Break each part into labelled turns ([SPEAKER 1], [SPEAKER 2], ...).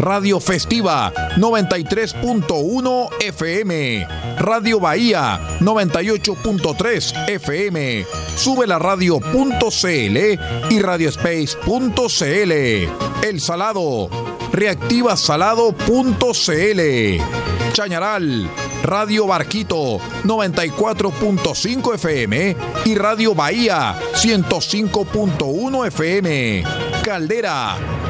[SPEAKER 1] Radio Festiva 93.1 FM, Radio Bahía 98.3 FM, sube la radio.cl y radiospace.cl. El Salado, reactivasalado.cl. Chañaral, Radio Barquito 94.5 FM y Radio Bahía 105.1 FM. Caldera,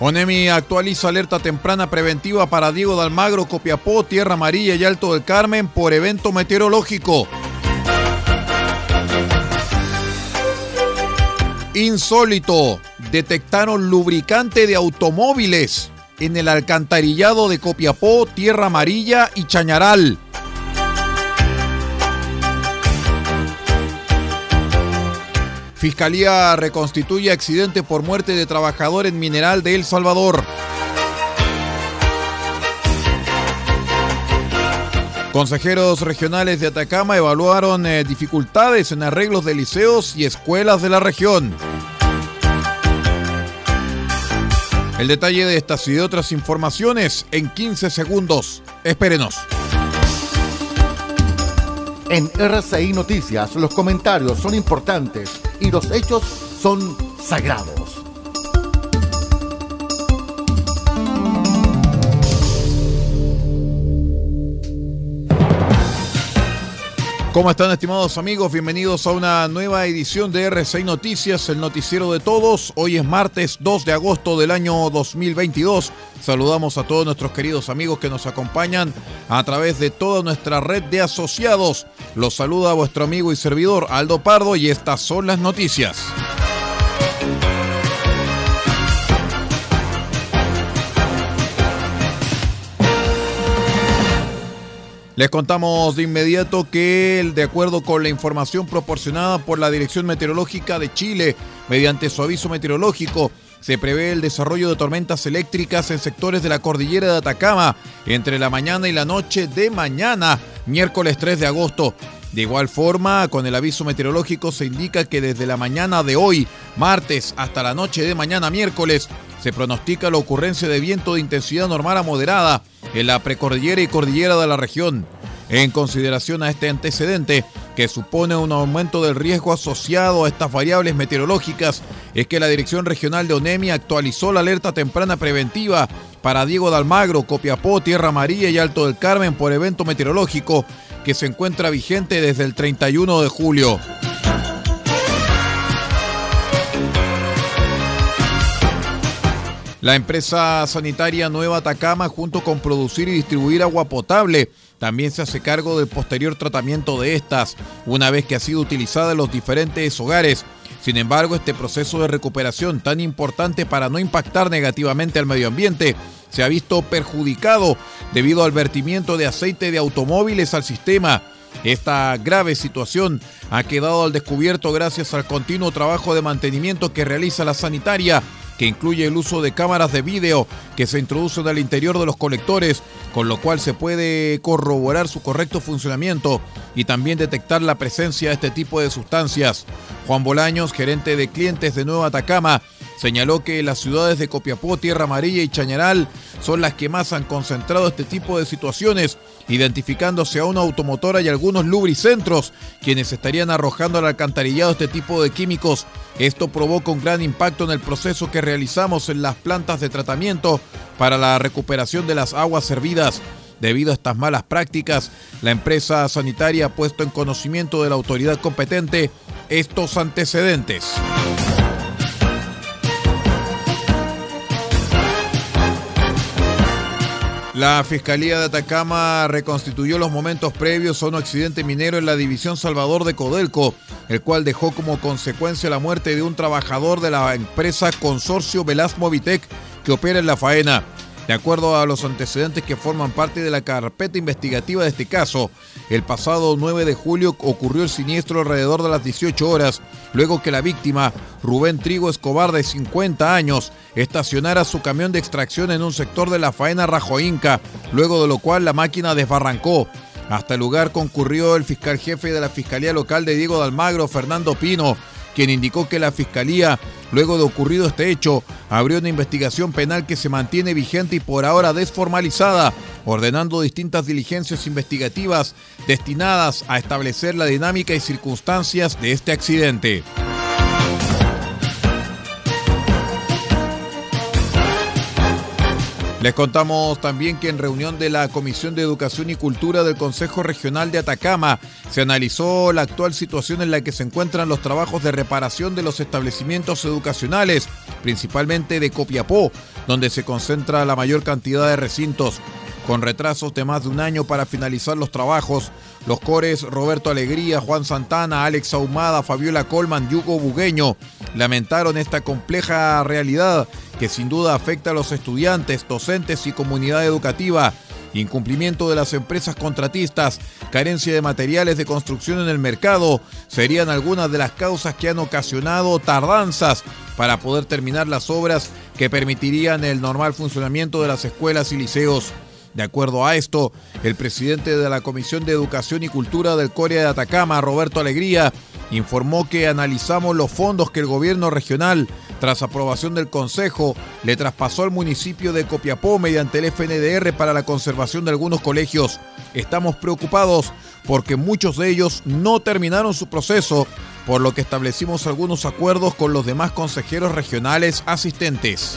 [SPEAKER 1] ONEMI actualiza alerta temprana preventiva para Diego de Almagro, Copiapó, Tierra Amarilla y Alto del Carmen por evento meteorológico. Insólito, detectaron lubricante de automóviles en el alcantarillado de Copiapó, Tierra Amarilla y Chañaral. Fiscalía reconstituye accidente por muerte de trabajador en mineral de El Salvador. Consejeros regionales de Atacama evaluaron eh, dificultades en arreglos de liceos y escuelas de la región. El detalle de estas y de otras informaciones en 15 segundos. Espérenos.
[SPEAKER 2] En RCI Noticias los comentarios son importantes y los hechos son sagrados.
[SPEAKER 1] ¿Cómo están estimados amigos? Bienvenidos a una nueva edición de RCI Noticias, el noticiero de todos. Hoy es martes 2 de agosto del año 2022. Saludamos a todos nuestros queridos amigos que nos acompañan a través de toda nuestra red de asociados. Los saluda vuestro amigo y servidor Aldo Pardo y estas son las noticias. Les contamos de inmediato que, de acuerdo con la información proporcionada por la Dirección Meteorológica de Chile, mediante su aviso meteorológico, se prevé el desarrollo de tormentas eléctricas en sectores de la cordillera de Atacama entre la mañana y la noche de mañana, miércoles 3 de agosto. De igual forma, con el aviso meteorológico se indica que desde la mañana de hoy, martes, hasta la noche de mañana, miércoles, se pronostica la ocurrencia de viento de intensidad normal a moderada en la precordillera y cordillera de la región. En consideración a este antecedente, que supone un aumento del riesgo asociado a estas variables meteorológicas es que la Dirección Regional de ONEMI actualizó la alerta temprana preventiva para Diego de Almagro, Copiapó, Tierra María y Alto del Carmen por evento meteorológico que se encuentra vigente desde el 31 de julio. La empresa sanitaria Nueva Atacama, junto con producir y distribuir agua potable, también se hace cargo del posterior tratamiento de estas, una vez que ha sido utilizada en los diferentes hogares. Sin embargo, este proceso de recuperación tan importante para no impactar negativamente al medio ambiente se ha visto perjudicado debido al vertimiento de aceite de automóviles al sistema. Esta grave situación ha quedado al descubierto gracias al continuo trabajo de mantenimiento que realiza la sanitaria que incluye el uso de cámaras de vídeo que se introducen al interior de los colectores, con lo cual se puede corroborar su correcto funcionamiento y también detectar la presencia de este tipo de sustancias. Juan Bolaños, gerente de clientes de Nueva Atacama, señaló que las ciudades de Copiapó, Tierra Amarilla y Chañaral son las que más han concentrado este tipo de situaciones, identificándose a una automotora y algunos lubricentros, quienes estarían arrojando al alcantarillado este tipo de químicos. Esto provoca un gran impacto en el proceso que realizamos en las plantas de tratamiento para la recuperación de las aguas servidas. Debido a estas malas prácticas, la empresa sanitaria ha puesto en conocimiento de la autoridad competente estos antecedentes. La Fiscalía de Atacama reconstituyó los momentos previos a un accidente minero en la división Salvador de Codelco, el cual dejó como consecuencia la muerte de un trabajador de la empresa Consorcio Velas Movitec que opera en la faena. De acuerdo a los antecedentes que forman parte de la carpeta investigativa de este caso, el pasado 9 de julio ocurrió el siniestro alrededor de las 18 horas, luego que la víctima, Rubén Trigo Escobar de 50 años, estacionara su camión de extracción en un sector de la faena Rajoinca, luego de lo cual la máquina desbarrancó. Hasta el lugar concurrió el fiscal jefe de la Fiscalía Local de Diego de Almagro, Fernando Pino, quien indicó que la Fiscalía, luego de ocurrido este hecho, abrió una investigación penal que se mantiene vigente y por ahora desformalizada, ordenando distintas diligencias investigativas destinadas a establecer la dinámica y circunstancias de este accidente. Les contamos también que en reunión de la Comisión de Educación y Cultura del Consejo Regional de Atacama se analizó la actual situación en la que se encuentran los trabajos de reparación de los establecimientos educacionales, principalmente de Copiapó, donde se concentra la mayor cantidad de recintos. Con retrasos de más de un año para finalizar los trabajos, los cores Roberto Alegría, Juan Santana, Alex Ahumada, Fabiola Colman y Hugo Bugueño lamentaron esta compleja realidad que sin duda afecta a los estudiantes, docentes y comunidad educativa. Incumplimiento de las empresas contratistas, carencia de materiales de construcción en el mercado, serían algunas de las causas que han ocasionado tardanzas para poder terminar las obras que permitirían el normal funcionamiento de las escuelas y liceos. De acuerdo a esto, el presidente de la Comisión de Educación y Cultura del Corea de Atacama, Roberto Alegría, informó que analizamos los fondos que el gobierno regional, tras aprobación del Consejo, le traspasó al municipio de Copiapó mediante el FNDR para la conservación de algunos colegios. Estamos preocupados porque muchos de ellos no terminaron su proceso, por lo que establecimos algunos acuerdos con los demás consejeros regionales asistentes.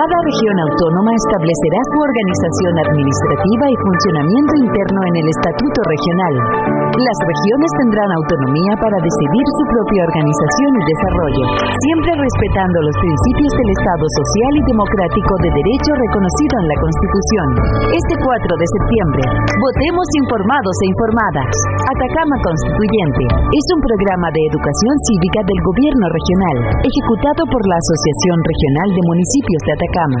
[SPEAKER 3] Cada región autónoma establecerá su organización administrativa y funcionamiento interno en el Estatuto Regional. Las regiones tendrán autonomía para decidir su propia organización y desarrollo, siempre respetando los principios del Estado social y democrático de derecho reconocido en la Constitución. Este 4 de septiembre, votemos informados e informadas. Atacama Constituyente es un programa de educación cívica del Gobierno Regional, ejecutado por la Asociación Regional de Municipios de Atacama.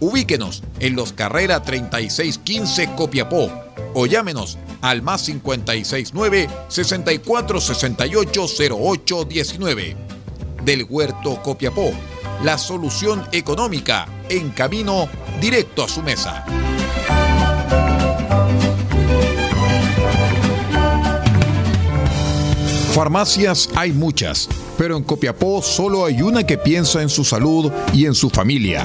[SPEAKER 4] Ubíquenos en los Carrera 3615 Copiapó o llámenos al más 569 6468 0819. Del Huerto Copiapó, la solución económica en camino directo a su mesa. Farmacias hay muchas, pero en Copiapó solo hay una que piensa en su salud y en su familia.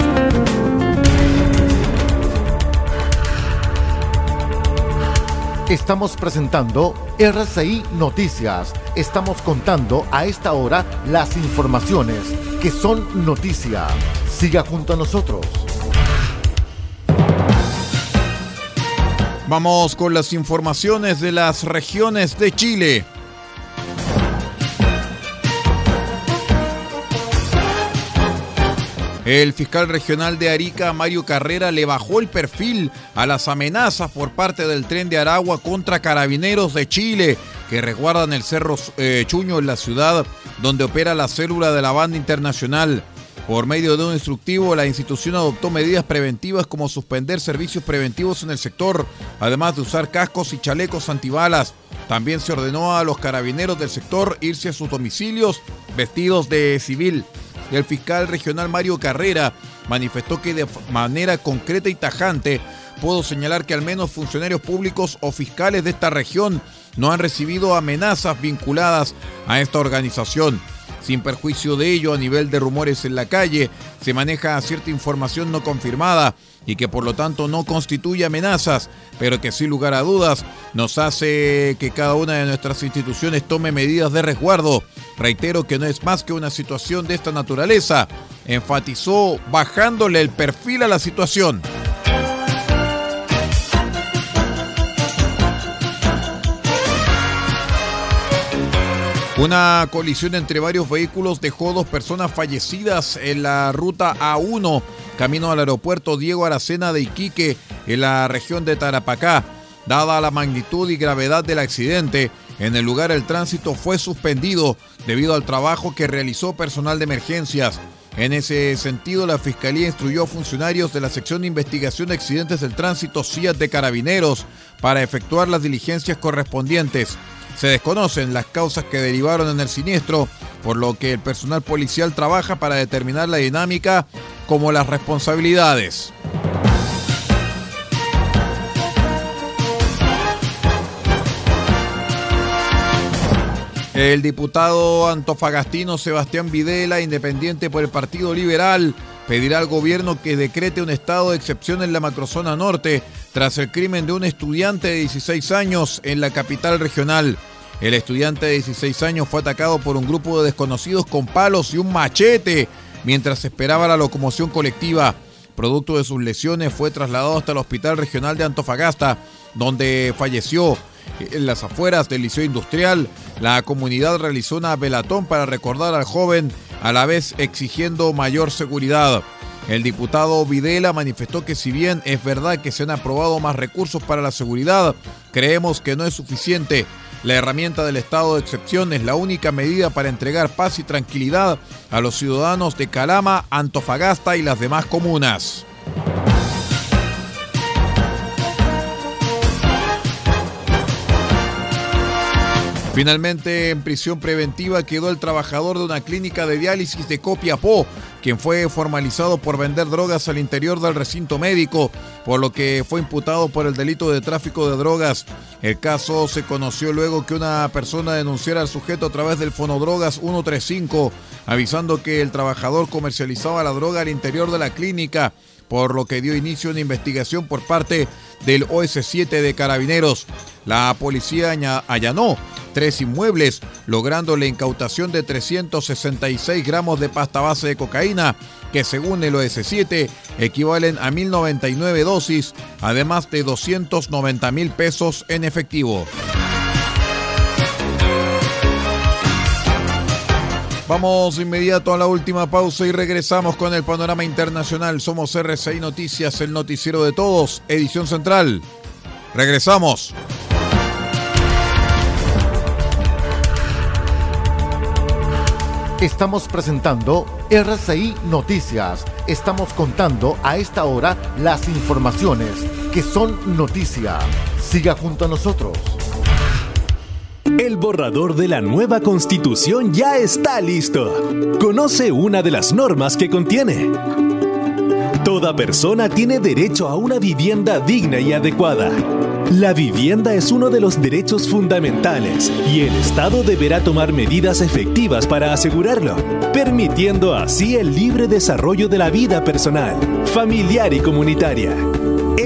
[SPEAKER 2] Estamos presentando RCI Noticias. Estamos contando a esta hora las informaciones que son noticia. Siga junto a nosotros.
[SPEAKER 1] Vamos con las informaciones de las regiones de Chile. El fiscal regional de Arica, Mario Carrera, le bajó el perfil a las amenazas por parte del tren de Aragua contra carabineros de Chile que resguardan el Cerro eh, Chuño en la ciudad donde opera la célula de la banda internacional. Por medio de un instructivo, la institución adoptó medidas preventivas como suspender servicios preventivos en el sector, además de usar cascos y chalecos antibalas. También se ordenó a los carabineros del sector irse a sus domicilios vestidos de civil. El fiscal regional Mario Carrera manifestó que de manera concreta y tajante puedo señalar que al menos funcionarios públicos o fiscales de esta región no han recibido amenazas vinculadas a esta organización. Sin perjuicio de ello, a nivel de rumores en la calle, se maneja cierta información no confirmada y que por lo tanto no constituye amenazas, pero que sin lugar a dudas nos hace que cada una de nuestras instituciones tome medidas de resguardo. Reitero que no es más que una situación de esta naturaleza, enfatizó bajándole el perfil a la situación. Una colisión entre varios vehículos dejó dos personas fallecidas en la ruta A1, camino al aeropuerto Diego Aracena de Iquique, en la región de Tarapacá. Dada la magnitud y gravedad del accidente, en el lugar el tránsito fue suspendido debido al trabajo que realizó personal de emergencias. En ese sentido, la Fiscalía instruyó a funcionarios de la sección de investigación de accidentes del tránsito CIAT de Carabineros para efectuar las diligencias correspondientes. Se desconocen las causas que derivaron en el siniestro, por lo que el personal policial trabaja para determinar la dinámica como las responsabilidades. El diputado antofagastino Sebastián Videla, independiente por el Partido Liberal, pedirá al gobierno que decrete un estado de excepción en la macrozona norte tras el crimen de un estudiante de 16 años en la capital regional. El estudiante de 16 años fue atacado por un grupo de desconocidos con palos y un machete mientras esperaba la locomoción colectiva. Producto de sus lesiones fue trasladado hasta el Hospital Regional de Antofagasta, donde falleció. En las afueras del Liceo Industrial, la comunidad realizó una velatón para recordar al joven, a la vez exigiendo mayor seguridad. El diputado Videla manifestó que si bien es verdad que se han aprobado más recursos para la seguridad, creemos que no es suficiente. La herramienta del estado de excepción es la única medida para entregar paz y tranquilidad a los ciudadanos de Calama, Antofagasta y las demás comunas. Finalmente, en prisión preventiva quedó el trabajador de una clínica de diálisis de Copiapó, quien fue formalizado por vender drogas al interior del recinto médico, por lo que fue imputado por el delito de tráfico de drogas. El caso se conoció luego que una persona denunciara al sujeto a través del Fonodrogas 135, avisando que el trabajador comercializaba la droga al interior de la clínica por lo que dio inicio una investigación por parte del OS7 de Carabineros. La policía allanó tres inmuebles, logrando la incautación de 366 gramos de pasta base de cocaína, que según el OS7 equivalen a 1099 dosis, además de 290 mil pesos en efectivo. Vamos inmediato a la última pausa y regresamos con el panorama internacional. Somos RCI Noticias, el noticiero de todos, edición central. Regresamos.
[SPEAKER 2] Estamos presentando RCI Noticias. Estamos contando a esta hora las informaciones que son noticia. Siga junto a nosotros.
[SPEAKER 5] El borrador de la nueva constitución ya está listo. Conoce una de las normas que contiene. Toda persona tiene derecho a una vivienda digna y adecuada. La vivienda es uno de los derechos fundamentales y el Estado deberá tomar medidas efectivas para asegurarlo, permitiendo así el libre desarrollo de la vida personal, familiar y comunitaria.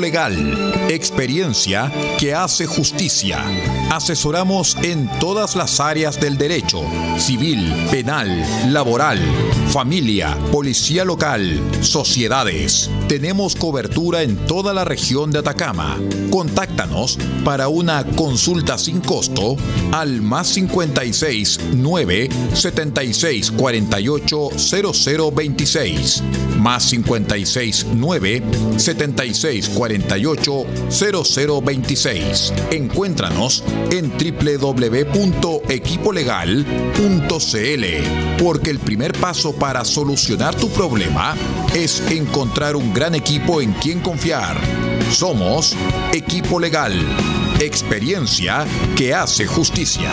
[SPEAKER 4] Legal, experiencia que hace justicia. Asesoramos en todas las áreas del derecho, civil, penal, laboral, familia, policía local, sociedades. Tenemos cobertura en toda la región de Atacama. Contáctanos para una consulta sin costo al más 56 9 76 48 0026 más 56 9 76 48 0026. Encuéntranos en www.equipolegal.cl porque el primer paso para solucionar tu problema es encontrar un gran equipo en quien confiar. Somos Equipo Legal, experiencia que hace justicia.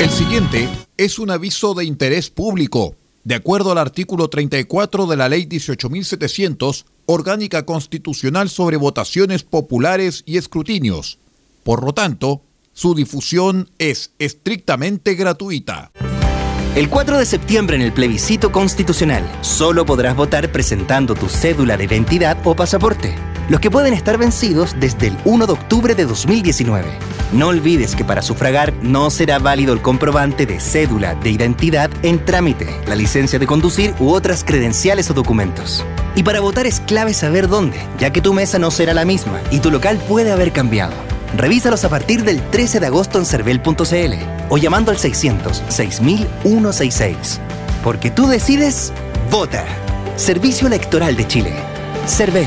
[SPEAKER 1] El siguiente es un aviso de interés público. De acuerdo al artículo 34 de la Ley 18.700, Orgánica Constitucional sobre Votaciones Populares y Escrutinios. Por lo tanto, Su difusión es estrictamente gratuita.
[SPEAKER 6] El 4 de septiembre en el plebiscito constitucional, solo podrás votar presentando tu cédula de identidad o pasaporte, los que pueden estar vencidos desde el 1 de octubre de 2019. No olvides que para sufragar no será válido el comprobante de cédula de identidad en trámite, la licencia de conducir u otras credenciales o documentos. Y para votar es clave saber dónde, ya que tu mesa no será la misma y tu local puede haber cambiado. Revísalos a partir del 13 de agosto en cervel.cl o llamando al 600 6166. Porque tú decides, vota. Servicio Electoral de Chile. Cervel.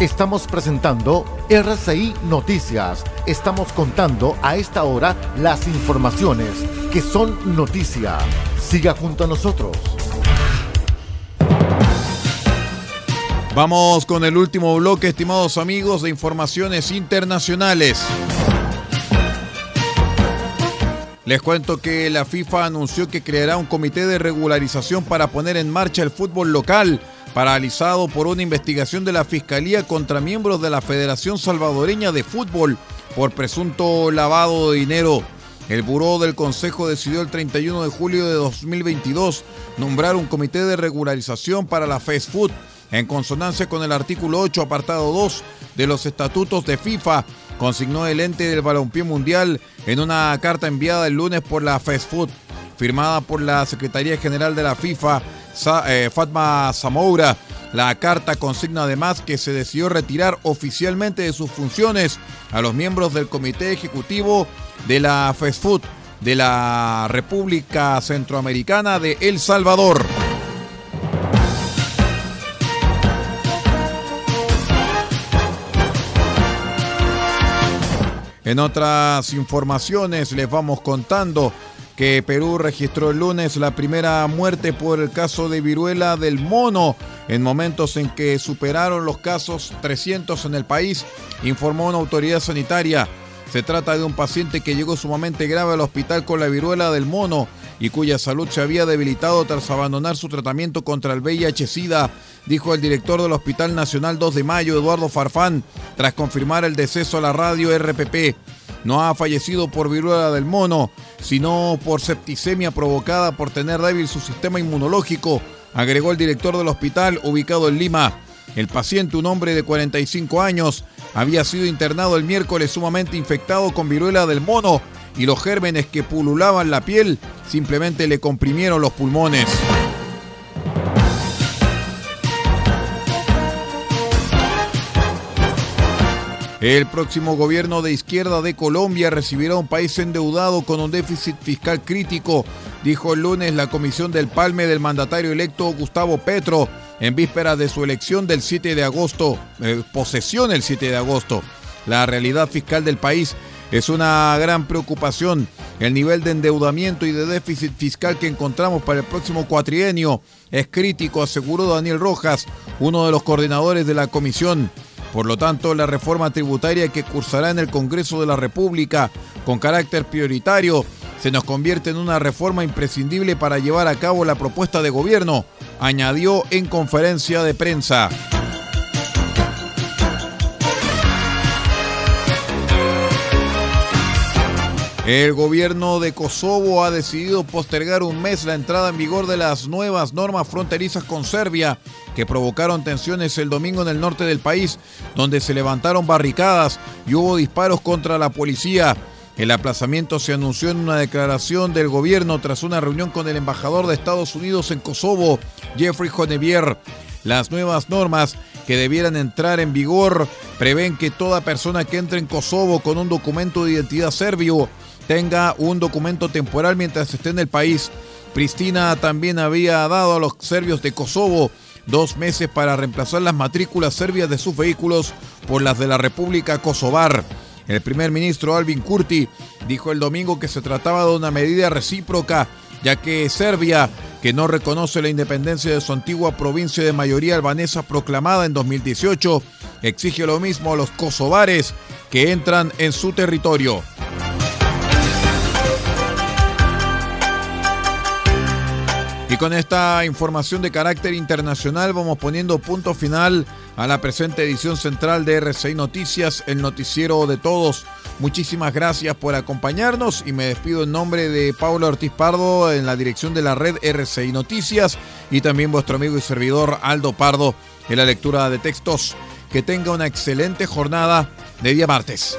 [SPEAKER 2] Estamos presentando RCI Noticias. Estamos contando a esta hora las informaciones que son noticia. Siga junto a nosotros.
[SPEAKER 1] Vamos con el último bloque, estimados amigos, de informaciones internacionales. Les cuento que la FIFA anunció que creará un comité de regularización para poner en marcha el fútbol local, paralizado por una investigación de la Fiscalía contra miembros de la Federación Salvadoreña de Fútbol por presunto lavado de dinero. El Buró del Consejo decidió el 31 de julio de 2022 nombrar un comité de regularización para la Fast Food en consonancia con el artículo 8, apartado 2 de los estatutos de FIFA, consignó el ente del balompié mundial en una carta enviada el lunes por la Fast Food, firmada por la Secretaría General de la FIFA, eh, Fatma Zamoura. La carta consigna además que se decidió retirar oficialmente de sus funciones a los miembros del Comité Ejecutivo de la Fast Food de la República Centroamericana de El Salvador. En otras informaciones les vamos contando que Perú registró el lunes la primera muerte por el caso de viruela del mono en momentos en que superaron los casos 300 en el país, informó una autoridad sanitaria. Se trata de un paciente que llegó sumamente grave al hospital con la viruela del mono y cuya salud se había debilitado tras abandonar su tratamiento contra el VIH-Sida, dijo el director del Hospital Nacional 2 de Mayo, Eduardo Farfán, tras confirmar el deceso a la radio RPP. No ha fallecido por viruela del mono, sino por septicemia provocada por tener débil su sistema inmunológico, agregó el director del hospital ubicado en Lima. El paciente, un hombre de 45 años, había sido internado el miércoles sumamente infectado con viruela del mono y los gérmenes que pululaban la piel simplemente le comprimieron los pulmones. El próximo gobierno de izquierda de Colombia recibirá un país endeudado con un déficit fiscal crítico, dijo el lunes la comisión del palme del mandatario electo Gustavo Petro en vísperas de su elección del 7 de agosto, eh, posesión el 7 de agosto. La realidad fiscal del país es una gran preocupación el nivel de endeudamiento y de déficit fiscal que encontramos para el próximo cuatrienio. Es crítico, aseguró Daniel Rojas, uno de los coordinadores de la comisión. Por lo tanto, la reforma tributaria que cursará en el Congreso de la República con carácter prioritario se nos convierte en una reforma imprescindible para llevar a cabo la propuesta de gobierno, añadió en conferencia de prensa. El gobierno de Kosovo ha decidido postergar un mes la entrada en vigor de las nuevas normas fronterizas con Serbia, que provocaron tensiones el domingo en el norte del país, donde se levantaron barricadas y hubo disparos contra la policía. El aplazamiento se anunció en una declaración del gobierno tras una reunión con el embajador de Estados Unidos en Kosovo, Jeffrey Honevier. Las nuevas normas que debieran entrar en vigor prevén que toda persona que entre en Kosovo con un documento de identidad serbio tenga un documento temporal mientras esté en el país. Pristina también había dado a los serbios de Kosovo dos meses para reemplazar las matrículas serbias de sus vehículos por las de la República Kosovar. El primer ministro Alvin Kurti dijo el domingo que se trataba de una medida recíproca, ya que Serbia, que no reconoce la independencia de su antigua provincia de mayoría albanesa proclamada en 2018, exige lo mismo a los kosovares que entran en su territorio. Y con esta información de carácter internacional vamos poniendo punto final a la presente edición central de RCI Noticias, el noticiero de todos. Muchísimas gracias por acompañarnos y me despido en nombre de Pablo Ortiz Pardo en la dirección de la red RCI Noticias y también vuestro amigo y servidor Aldo Pardo en la lectura de textos. Que tenga una excelente jornada de día martes.